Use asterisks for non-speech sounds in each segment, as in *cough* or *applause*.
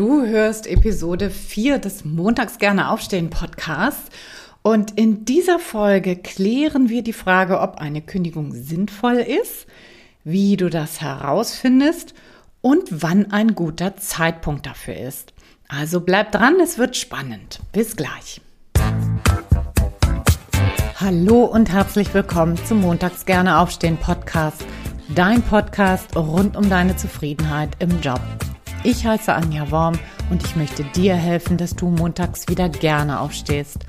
Du hörst Episode 4 des Montags gerne aufstehen Podcasts. Und in dieser Folge klären wir die Frage, ob eine Kündigung sinnvoll ist, wie du das herausfindest und wann ein guter Zeitpunkt dafür ist. Also bleib dran, es wird spannend. Bis gleich. Hallo und herzlich willkommen zum Montags gerne aufstehen Podcast, dein Podcast rund um deine Zufriedenheit im Job. Ich heiße Anja Worm und ich möchte dir helfen, dass du montags wieder gerne aufstehst.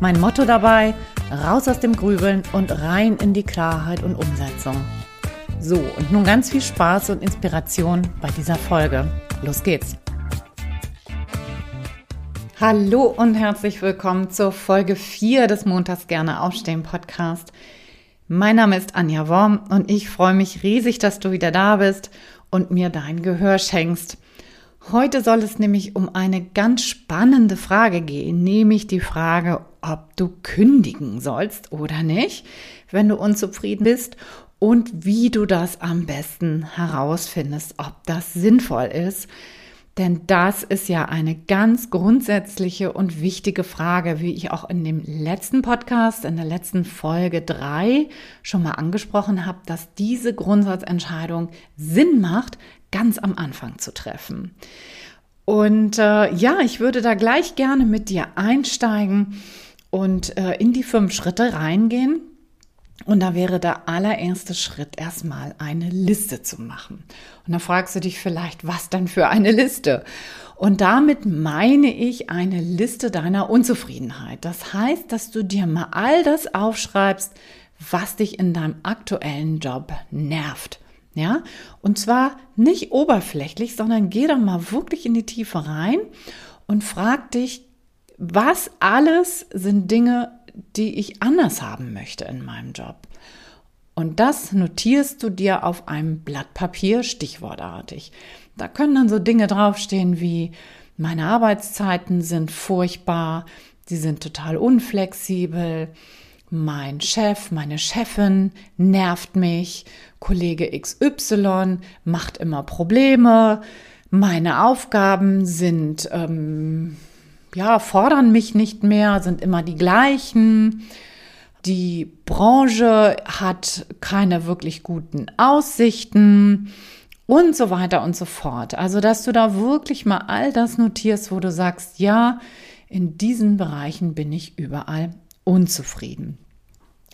Mein Motto dabei, raus aus dem Grübeln und rein in die Klarheit und Umsetzung. So, und nun ganz viel Spaß und Inspiration bei dieser Folge. Los geht's! Hallo und herzlich willkommen zur Folge 4 des Montags gerne aufstehen Podcast. Mein Name ist Anja Worm und ich freue mich riesig, dass du wieder da bist und mir dein Gehör schenkst. Heute soll es nämlich um eine ganz spannende Frage gehen, nämlich die Frage, ob du kündigen sollst oder nicht, wenn du unzufrieden bist und wie du das am besten herausfindest, ob das sinnvoll ist. Denn das ist ja eine ganz grundsätzliche und wichtige Frage, wie ich auch in dem letzten Podcast, in der letzten Folge drei schon mal angesprochen habe, dass diese Grundsatzentscheidung Sinn macht, ganz am Anfang zu treffen. Und äh, ja, ich würde da gleich gerne mit dir einsteigen und äh, in die fünf Schritte reingehen. Und da wäre der allererste Schritt erstmal eine Liste zu machen. Und da fragst du dich vielleicht, was dann für eine Liste? Und damit meine ich eine Liste deiner Unzufriedenheit. Das heißt, dass du dir mal all das aufschreibst, was dich in deinem aktuellen Job nervt. Ja, und zwar nicht oberflächlich, sondern geh da mal wirklich in die Tiefe rein und frag dich, was alles sind Dinge, die ich anders haben möchte in meinem Job. Und das notierst du dir auf einem Blatt Papier stichwortartig. Da können dann so Dinge draufstehen wie meine Arbeitszeiten sind furchtbar, sie sind total unflexibel, mein Chef, meine Chefin nervt mich, Kollege XY macht immer Probleme, meine Aufgaben sind, ähm, ja, fordern mich nicht mehr, sind immer die gleichen. Die Branche hat keine wirklich guten Aussichten und so weiter und so fort. Also, dass du da wirklich mal all das notierst, wo du sagst, ja, in diesen Bereichen bin ich überall unzufrieden.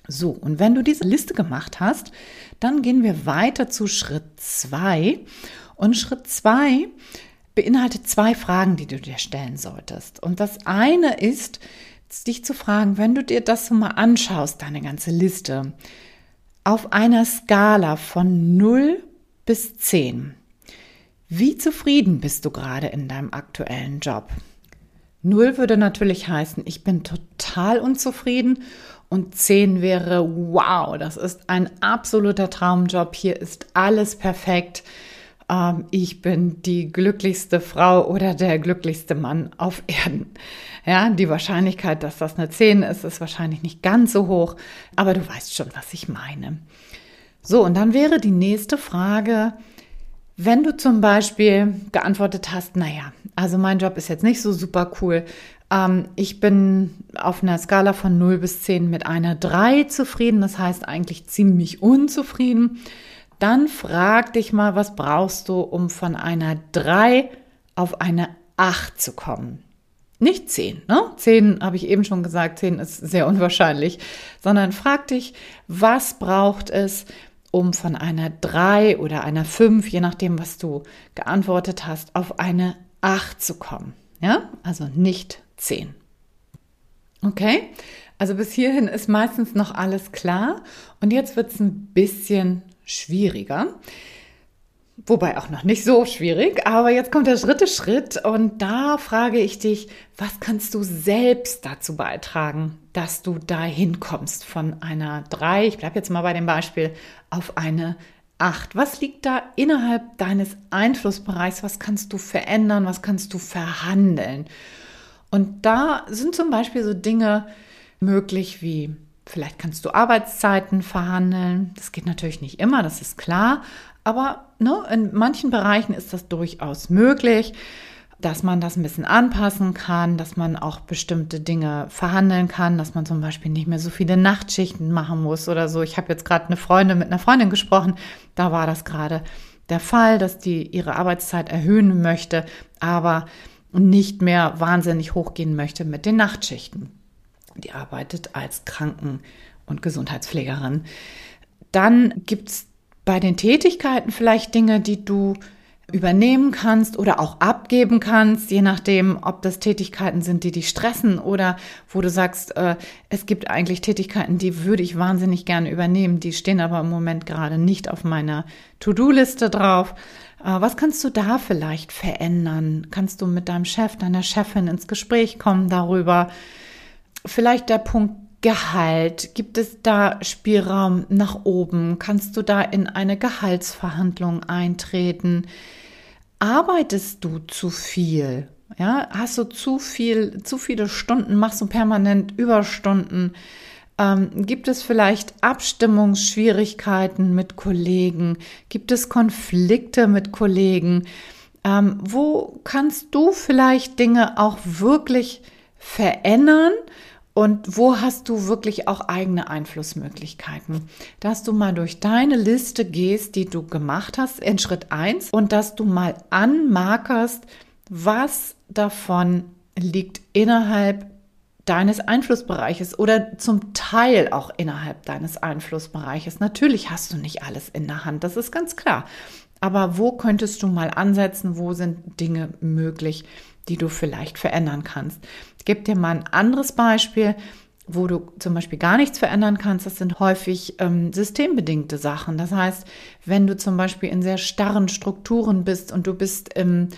So, und wenn du diese Liste gemacht hast, dann gehen wir weiter zu Schritt zwei. Und Schritt zwei beinhaltet zwei Fragen, die du dir stellen solltest. Und das eine ist, dich zu fragen, wenn du dir das so mal anschaust, deine ganze Liste, auf einer Skala von 0 bis 10, wie zufrieden bist du gerade in deinem aktuellen Job? Null würde natürlich heißen, ich bin total unzufrieden und 10 wäre, wow, das ist ein absoluter Traumjob. Hier ist alles perfekt. Ähm, ich bin die glücklichste Frau oder der glücklichste Mann auf Erden. Ja, die Wahrscheinlichkeit, dass das eine 10 ist, ist wahrscheinlich nicht ganz so hoch, aber du weißt schon, was ich meine. So, und dann wäre die nächste Frage, wenn du zum Beispiel geantwortet hast, naja, also mein Job ist jetzt nicht so super cool, ähm, ich bin auf einer Skala von 0 bis 10 mit einer 3 zufrieden, das heißt eigentlich ziemlich unzufrieden. Dann frag dich mal, was brauchst du, um von einer 3 auf eine 8 zu kommen? Nicht 10, ne? 10 habe ich eben schon gesagt, 10 ist sehr unwahrscheinlich, sondern frag dich, was braucht es, um von einer 3 oder einer 5, je nachdem, was du geantwortet hast, auf eine 8 zu kommen. Ja, also nicht 10. Okay, also bis hierhin ist meistens noch alles klar und jetzt wird es ein bisschen schwieriger. Wobei auch noch nicht so schwierig, aber jetzt kommt der dritte Schritt und da frage ich dich, was kannst du selbst dazu beitragen, dass du da hinkommst von einer 3, ich bleibe jetzt mal bei dem Beispiel, auf eine 8. Was liegt da innerhalb deines Einflussbereichs? Was kannst du verändern? Was kannst du verhandeln? Und da sind zum Beispiel so Dinge möglich wie Vielleicht kannst du Arbeitszeiten verhandeln. Das geht natürlich nicht immer, das ist klar. Aber ne, in manchen Bereichen ist das durchaus möglich. dass man das ein bisschen anpassen kann, dass man auch bestimmte Dinge verhandeln kann, dass man zum Beispiel nicht mehr so viele Nachtschichten machen muss oder so. Ich habe jetzt gerade eine Freundin mit einer Freundin gesprochen, da war das gerade der Fall, dass die ihre Arbeitszeit erhöhen möchte, aber nicht mehr wahnsinnig hochgehen möchte mit den Nachtschichten. Die arbeitet als Kranken- und Gesundheitspflegerin. Dann gibt es bei den Tätigkeiten vielleicht Dinge, die du übernehmen kannst oder auch abgeben kannst, je nachdem, ob das Tätigkeiten sind, die dich stressen oder wo du sagst, äh, es gibt eigentlich Tätigkeiten, die würde ich wahnsinnig gerne übernehmen, die stehen aber im Moment gerade nicht auf meiner To-Do-Liste drauf. Äh, was kannst du da vielleicht verändern? Kannst du mit deinem Chef, deiner Chefin ins Gespräch kommen darüber? Vielleicht der Punkt Gehalt? Gibt es da Spielraum nach oben? Kannst du da in eine Gehaltsverhandlung eintreten? arbeitest du zu viel? Ja, hast du zu viel, zu viele Stunden, machst du permanent Überstunden? Ähm, gibt es vielleicht Abstimmungsschwierigkeiten mit Kollegen? Gibt es Konflikte mit Kollegen? Ähm, wo kannst du vielleicht Dinge auch wirklich verändern? Und wo hast du wirklich auch eigene Einflussmöglichkeiten? Dass du mal durch deine Liste gehst, die du gemacht hast in Schritt 1 und dass du mal anmarkerst, was davon liegt innerhalb deines Einflussbereiches oder zum Teil auch innerhalb deines Einflussbereiches. Natürlich hast du nicht alles in der Hand, das ist ganz klar. Aber wo könntest du mal ansetzen? Wo sind Dinge möglich, die du vielleicht verändern kannst? Ich gebe dir mal ein anderes Beispiel, wo du zum Beispiel gar nichts verändern kannst. Das sind häufig ähm, systembedingte Sachen. Das heißt, wenn du zum Beispiel in sehr starren Strukturen bist und du bist im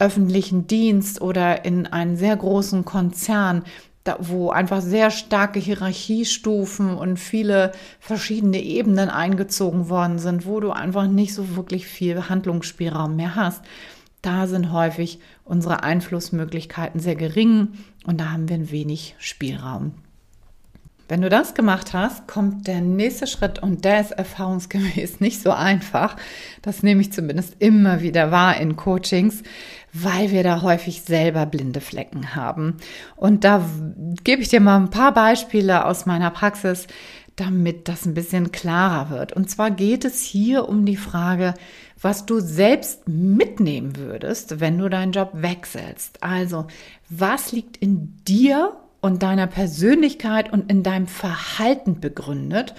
öffentlichen Dienst oder in einem sehr großen Konzern, da, wo einfach sehr starke Hierarchiestufen und viele verschiedene Ebenen eingezogen worden sind, wo du einfach nicht so wirklich viel Handlungsspielraum mehr hast. Da sind häufig unsere Einflussmöglichkeiten sehr gering und da haben wir ein wenig Spielraum. Wenn du das gemacht hast, kommt der nächste Schritt und der ist erfahrungsgemäß *laughs* nicht so einfach. Das nehme ich zumindest immer wieder wahr in Coachings, weil wir da häufig selber blinde Flecken haben. Und da gebe ich dir mal ein paar Beispiele aus meiner Praxis, damit das ein bisschen klarer wird. Und zwar geht es hier um die Frage, was du selbst mitnehmen würdest, wenn du deinen Job wechselst. Also, was liegt in dir und deiner Persönlichkeit und in deinem Verhalten begründet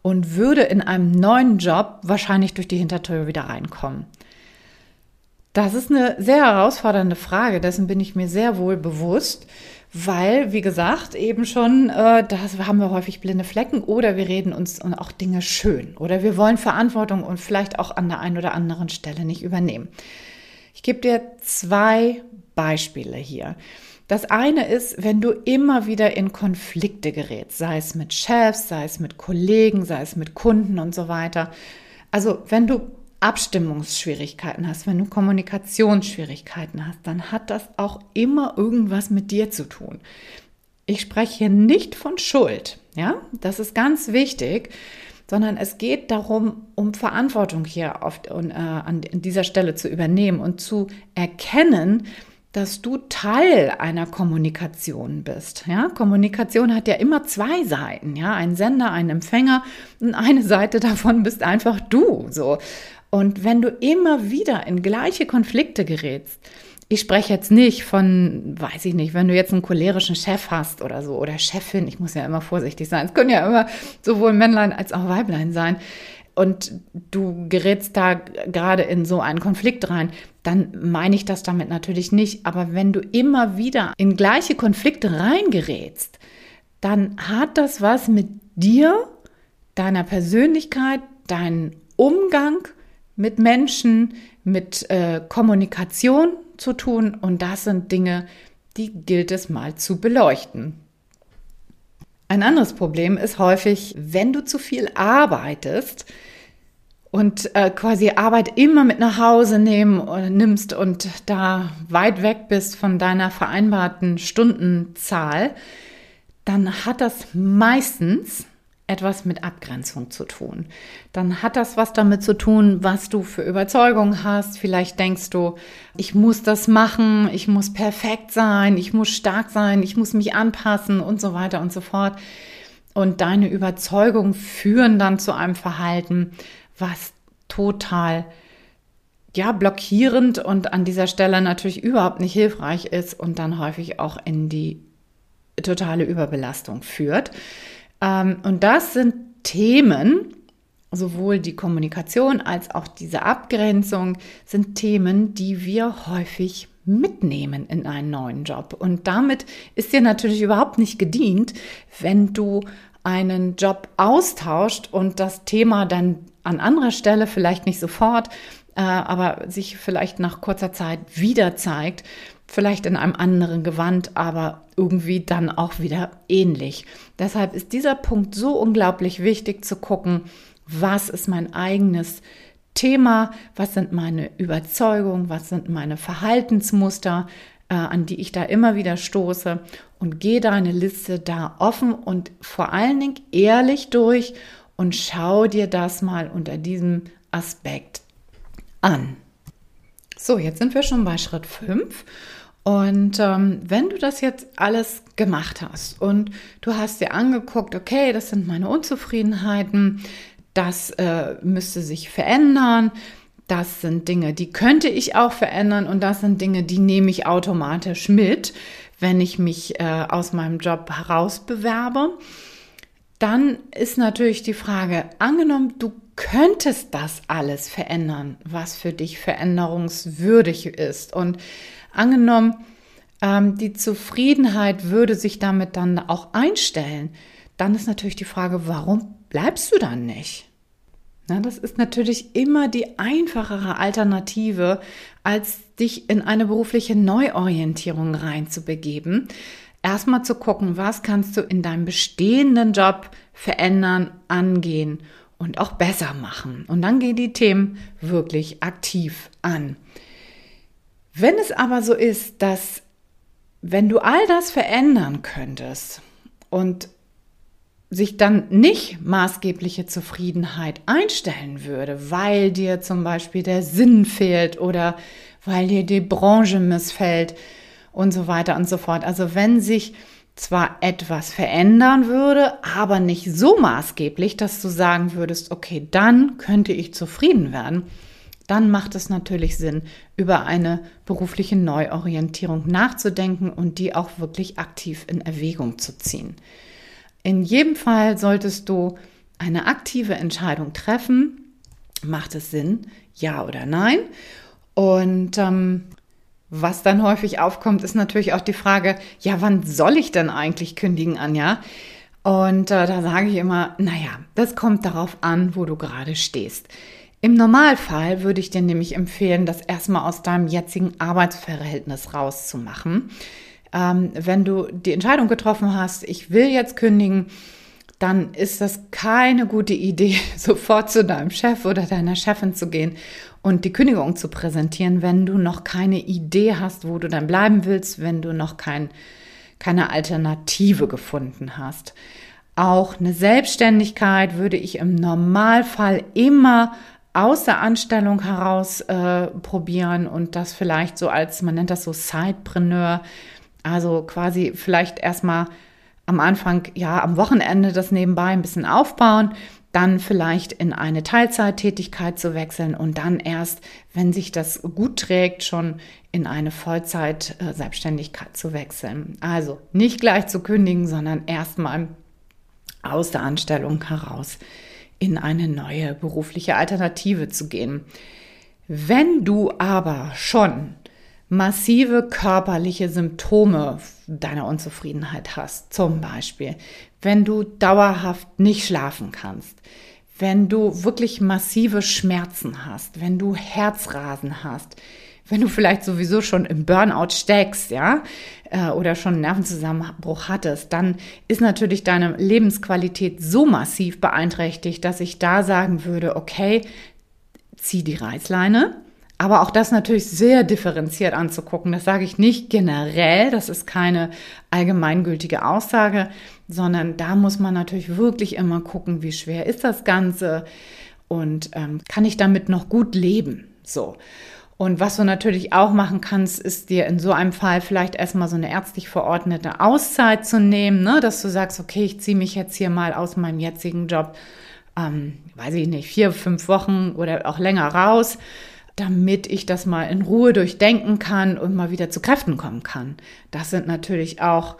und würde in einem neuen Job wahrscheinlich durch die Hintertür wieder reinkommen? Das ist eine sehr herausfordernde Frage, dessen bin ich mir sehr wohl bewusst, weil, wie gesagt, eben schon, äh, da haben wir häufig blinde Flecken oder wir reden uns auch Dinge schön oder wir wollen Verantwortung und vielleicht auch an der einen oder anderen Stelle nicht übernehmen. Ich gebe dir zwei Beispiele hier. Das eine ist, wenn du immer wieder in Konflikte gerätst, sei es mit Chefs, sei es mit Kollegen, sei es mit Kunden und so weiter. Also wenn du Abstimmungsschwierigkeiten hast, wenn du Kommunikationsschwierigkeiten hast, dann hat das auch immer irgendwas mit dir zu tun. Ich spreche hier nicht von Schuld, ja, das ist ganz wichtig, sondern es geht darum, um Verantwortung hier auf, äh, an dieser Stelle zu übernehmen und zu erkennen, dass du Teil einer Kommunikation bist. Ja, Kommunikation hat ja immer zwei Seiten, ja, ein Sender, ein Empfänger und eine Seite davon bist einfach du, so. Und wenn du immer wieder in gleiche Konflikte gerätst, ich spreche jetzt nicht von, weiß ich nicht, wenn du jetzt einen cholerischen Chef hast oder so oder Chefin, ich muss ja immer vorsichtig sein. Es können ja immer sowohl Männlein als auch Weiblein sein und du gerätst da gerade in so einen Konflikt rein, dann meine ich das damit natürlich nicht. Aber wenn du immer wieder in gleiche Konflikte reingerätst, dann hat das was mit dir, deiner Persönlichkeit, deinem Umgang mit Menschen, mit äh, Kommunikation zu tun. Und das sind Dinge, die gilt es mal zu beleuchten. Ein anderes Problem ist häufig, wenn du zu viel arbeitest und äh, quasi Arbeit immer mit nach Hause nehmen oder nimmst und da weit weg bist von deiner vereinbarten Stundenzahl, dann hat das meistens etwas mit Abgrenzung zu tun. Dann hat das was damit zu tun, was du für Überzeugungen hast. Vielleicht denkst du, ich muss das machen, ich muss perfekt sein, ich muss stark sein, ich muss mich anpassen und so weiter und so fort. Und deine Überzeugungen führen dann zu einem Verhalten, was total ja, blockierend und an dieser Stelle natürlich überhaupt nicht hilfreich ist und dann häufig auch in die totale Überbelastung führt. Ähm, und das sind Themen, sowohl die Kommunikation als auch diese Abgrenzung sind Themen, die wir häufig mitnehmen in einen neuen Job. Und damit ist dir natürlich überhaupt nicht gedient, wenn du einen Job austauscht und das Thema dann an anderer Stelle, vielleicht nicht sofort, äh, aber sich vielleicht nach kurzer Zeit wieder zeigt, vielleicht in einem anderen Gewand, aber irgendwie dann auch wieder ähnlich. Deshalb ist dieser Punkt so unglaublich wichtig zu gucken, was ist mein eigenes Thema, was sind meine Überzeugungen, was sind meine Verhaltensmuster, äh, an die ich da immer wieder stoße und gehe deine Liste da offen und vor allen Dingen ehrlich durch und schau dir das mal unter diesem Aspekt an. So, jetzt sind wir schon bei Schritt 5. Und ähm, wenn du das jetzt alles gemacht hast und du hast dir angeguckt, okay, das sind meine Unzufriedenheiten, das äh, müsste sich verändern, das sind Dinge, die könnte ich auch verändern und das sind Dinge, die nehme ich automatisch mit, wenn ich mich äh, aus meinem Job herausbewerbe. Dann ist natürlich die Frage, angenommen, du könntest das alles verändern, was für dich veränderungswürdig ist. Und angenommen, ähm, die Zufriedenheit würde sich damit dann auch einstellen, dann ist natürlich die Frage, warum bleibst du dann nicht? Na, das ist natürlich immer die einfachere Alternative, als dich in eine berufliche Neuorientierung reinzubegeben. Erstmal zu gucken, was kannst du in deinem bestehenden Job verändern, angehen und auch besser machen. Und dann gehen die Themen wirklich aktiv an. Wenn es aber so ist, dass wenn du all das verändern könntest und sich dann nicht maßgebliche Zufriedenheit einstellen würde, weil dir zum Beispiel der Sinn fehlt oder weil dir die Branche missfällt und so weiter und so fort. Also wenn sich zwar etwas verändern würde, aber nicht so maßgeblich, dass du sagen würdest, okay, dann könnte ich zufrieden werden, dann macht es natürlich Sinn, über eine berufliche Neuorientierung nachzudenken und die auch wirklich aktiv in Erwägung zu ziehen. In jedem Fall solltest du eine aktive Entscheidung treffen. Macht es Sinn, ja oder nein? Und ähm, was dann häufig aufkommt, ist natürlich auch die Frage, ja, wann soll ich denn eigentlich kündigen, Anja? Und äh, da sage ich immer, naja, das kommt darauf an, wo du gerade stehst. Im Normalfall würde ich dir nämlich empfehlen, das erstmal aus deinem jetzigen Arbeitsverhältnis rauszumachen. Ähm, wenn du die Entscheidung getroffen hast, ich will jetzt kündigen, dann ist das keine gute Idee, *laughs* sofort zu deinem Chef oder deiner Chefin zu gehen und die Kündigung zu präsentieren, wenn du noch keine Idee hast, wo du dann bleiben willst, wenn du noch kein, keine Alternative gefunden hast. Auch eine Selbstständigkeit würde ich im Normalfall immer aus der Anstellung heraus äh, probieren und das vielleicht so als, man nennt das so Sidepreneur, also quasi vielleicht erstmal am Anfang, ja, am Wochenende das nebenbei ein bisschen aufbauen, dann vielleicht in eine Teilzeittätigkeit zu wechseln und dann erst, wenn sich das gut trägt, schon in eine Vollzeit-Selbstständigkeit zu wechseln. Also nicht gleich zu kündigen, sondern erstmal aus der Anstellung heraus in eine neue berufliche Alternative zu gehen. Wenn du aber schon massive körperliche Symptome deiner Unzufriedenheit hast, zum Beispiel, wenn du dauerhaft nicht schlafen kannst, wenn du wirklich massive Schmerzen hast, wenn du Herzrasen hast, wenn du vielleicht sowieso schon im Burnout steckst, ja, äh, oder schon einen Nervenzusammenbruch hattest, dann ist natürlich deine Lebensqualität so massiv beeinträchtigt, dass ich da sagen würde, okay, zieh die Reißleine, Aber auch das natürlich sehr differenziert anzugucken. Das sage ich nicht generell, das ist keine allgemeingültige Aussage, sondern da muss man natürlich wirklich immer gucken, wie schwer ist das Ganze und ähm, kann ich damit noch gut leben. So. Und was du natürlich auch machen kannst, ist dir in so einem Fall vielleicht erstmal so eine ärztlich verordnete Auszeit zu nehmen, ne? dass du sagst, okay, ich ziehe mich jetzt hier mal aus meinem jetzigen Job, ähm, weiß ich nicht, vier, fünf Wochen oder auch länger raus damit ich das mal in Ruhe durchdenken kann und mal wieder zu Kräften kommen kann. Das sind natürlich auch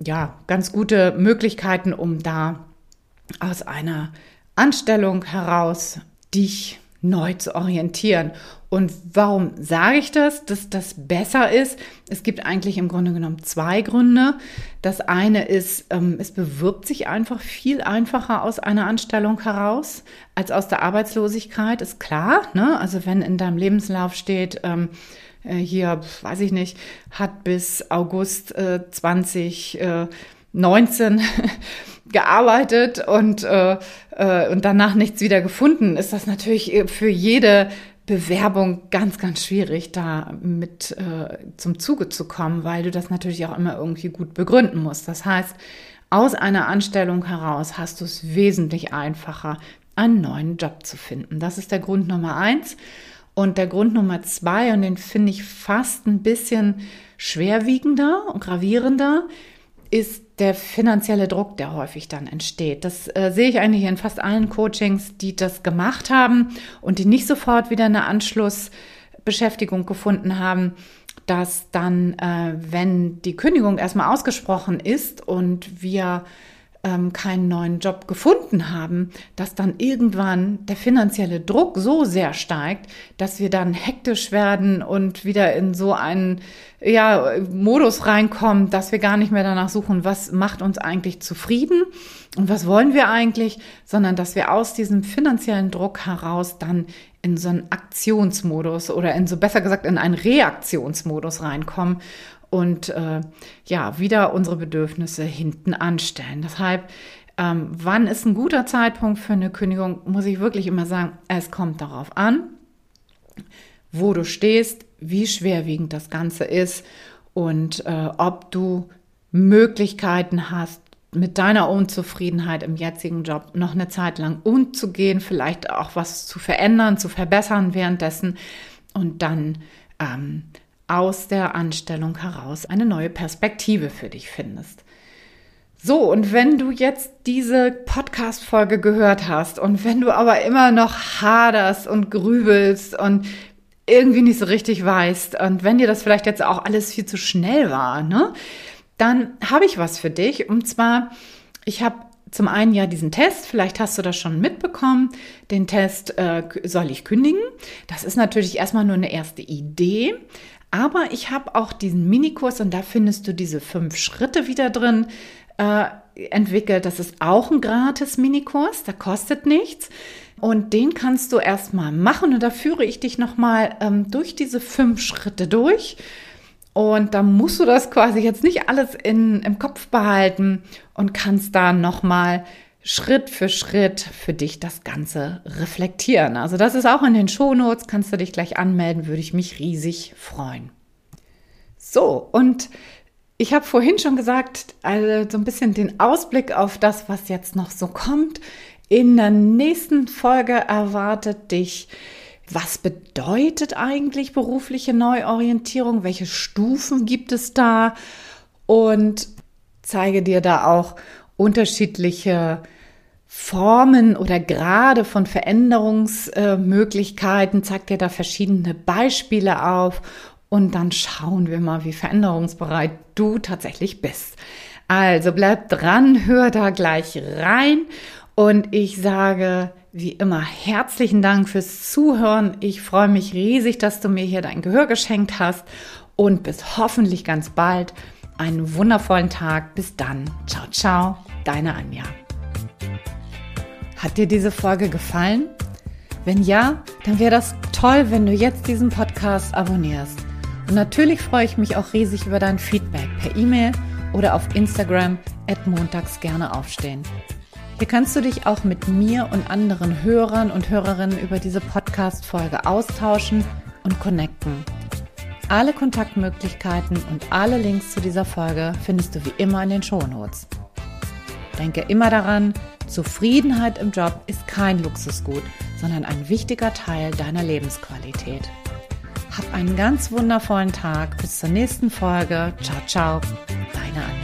ja, ganz gute Möglichkeiten, um da aus einer Anstellung heraus dich neu zu orientieren. Und warum sage ich das, dass das besser ist? Es gibt eigentlich im Grunde genommen zwei Gründe. Das eine ist, ähm, es bewirbt sich einfach viel einfacher aus einer Anstellung heraus als aus der Arbeitslosigkeit, ist klar. Ne? Also wenn in deinem Lebenslauf steht, ähm, äh, hier, weiß ich nicht, hat bis August äh, 2019 *laughs* gearbeitet und, äh, äh, und danach nichts wieder gefunden, ist das natürlich äh, für jede Bewerbung ganz, ganz schwierig, da mit äh, zum Zuge zu kommen, weil du das natürlich auch immer irgendwie gut begründen musst. Das heißt, aus einer Anstellung heraus hast du es wesentlich einfacher, einen neuen Job zu finden. Das ist der Grund Nummer eins. Und der Grund Nummer zwei, und den finde ich fast ein bisschen schwerwiegender und gravierender, ist der finanzielle Druck, der häufig dann entsteht. Das äh, sehe ich eigentlich in fast allen Coachings, die das gemacht haben und die nicht sofort wieder eine Anschlussbeschäftigung gefunden haben, dass dann, äh, wenn die Kündigung erstmal ausgesprochen ist und wir ähm, keinen neuen Job gefunden haben, dass dann irgendwann der finanzielle Druck so sehr steigt, dass wir dann hektisch werden und wieder in so einen ja, Modus reinkommen, dass wir gar nicht mehr danach suchen, was macht uns eigentlich zufrieden und was wollen wir eigentlich, sondern dass wir aus diesem finanziellen Druck heraus dann in so einen Aktionsmodus oder in so besser gesagt in einen Reaktionsmodus reinkommen und äh, ja, wieder unsere Bedürfnisse hinten anstellen. Deshalb, ähm, wann ist ein guter Zeitpunkt für eine Kündigung, muss ich wirklich immer sagen, es kommt darauf an, wo du stehst, wie schwerwiegend das Ganze ist und äh, ob du Möglichkeiten hast, mit deiner Unzufriedenheit im jetzigen Job noch eine Zeit lang umzugehen, vielleicht auch was zu verändern, zu verbessern währenddessen und dann ähm, aus der Anstellung heraus eine neue Perspektive für dich findest. So, und wenn du jetzt diese Podcast-Folge gehört hast und wenn du aber immer noch haderst und grübelst und irgendwie nicht so richtig weißt und wenn dir das vielleicht jetzt auch alles viel zu schnell war, ne, dann habe ich was für dich. Und zwar, ich habe zum einen ja diesen Test, vielleicht hast du das schon mitbekommen, den Test äh, soll ich kündigen. Das ist natürlich erstmal nur eine erste Idee, aber ich habe auch diesen Minikurs und da findest du diese fünf Schritte wieder drin äh, entwickelt. Das ist auch ein gratis Minikurs, der kostet nichts. Und den kannst du erstmal machen und da führe ich dich nochmal ähm, durch diese fünf Schritte durch. Und da musst du das quasi jetzt nicht alles in, im Kopf behalten und kannst da nochmal Schritt für Schritt für dich das Ganze reflektieren. Also das ist auch in den Shownotes, kannst du dich gleich anmelden, würde ich mich riesig freuen. So, und ich habe vorhin schon gesagt, also so ein bisschen den Ausblick auf das, was jetzt noch so kommt. In der nächsten Folge erwartet dich, was bedeutet eigentlich berufliche Neuorientierung? Welche Stufen gibt es da? Und zeige dir da auch unterschiedliche Formen oder Grade von Veränderungsmöglichkeiten, zeigt dir da verschiedene Beispiele auf und dann schauen wir mal, wie veränderungsbereit du tatsächlich bist. Also bleib dran, hör da gleich rein und ich sage wie immer herzlichen Dank fürs Zuhören. Ich freue mich riesig, dass du mir hier dein Gehör geschenkt hast und bis hoffentlich ganz bald einen wundervollen Tag. Bis dann. Ciao, ciao. Deine Anja. Hat dir diese Folge gefallen? Wenn ja, dann wäre das toll, wenn du jetzt diesen Podcast abonnierst. Und natürlich freue ich mich auch riesig über dein Feedback per E-Mail oder auf Instagram at montags gerne aufstehen. Hier kannst du dich auch mit mir und anderen Hörern und Hörerinnen über diese Podcast-Folge austauschen und connecten. Alle Kontaktmöglichkeiten und alle Links zu dieser Folge findest du wie immer in den Shownotes. Denke immer daran, Zufriedenheit im Job ist kein Luxusgut, sondern ein wichtiger Teil deiner Lebensqualität. Hab einen ganz wundervollen Tag. Bis zur nächsten Folge. Ciao, ciao. Deine Anne.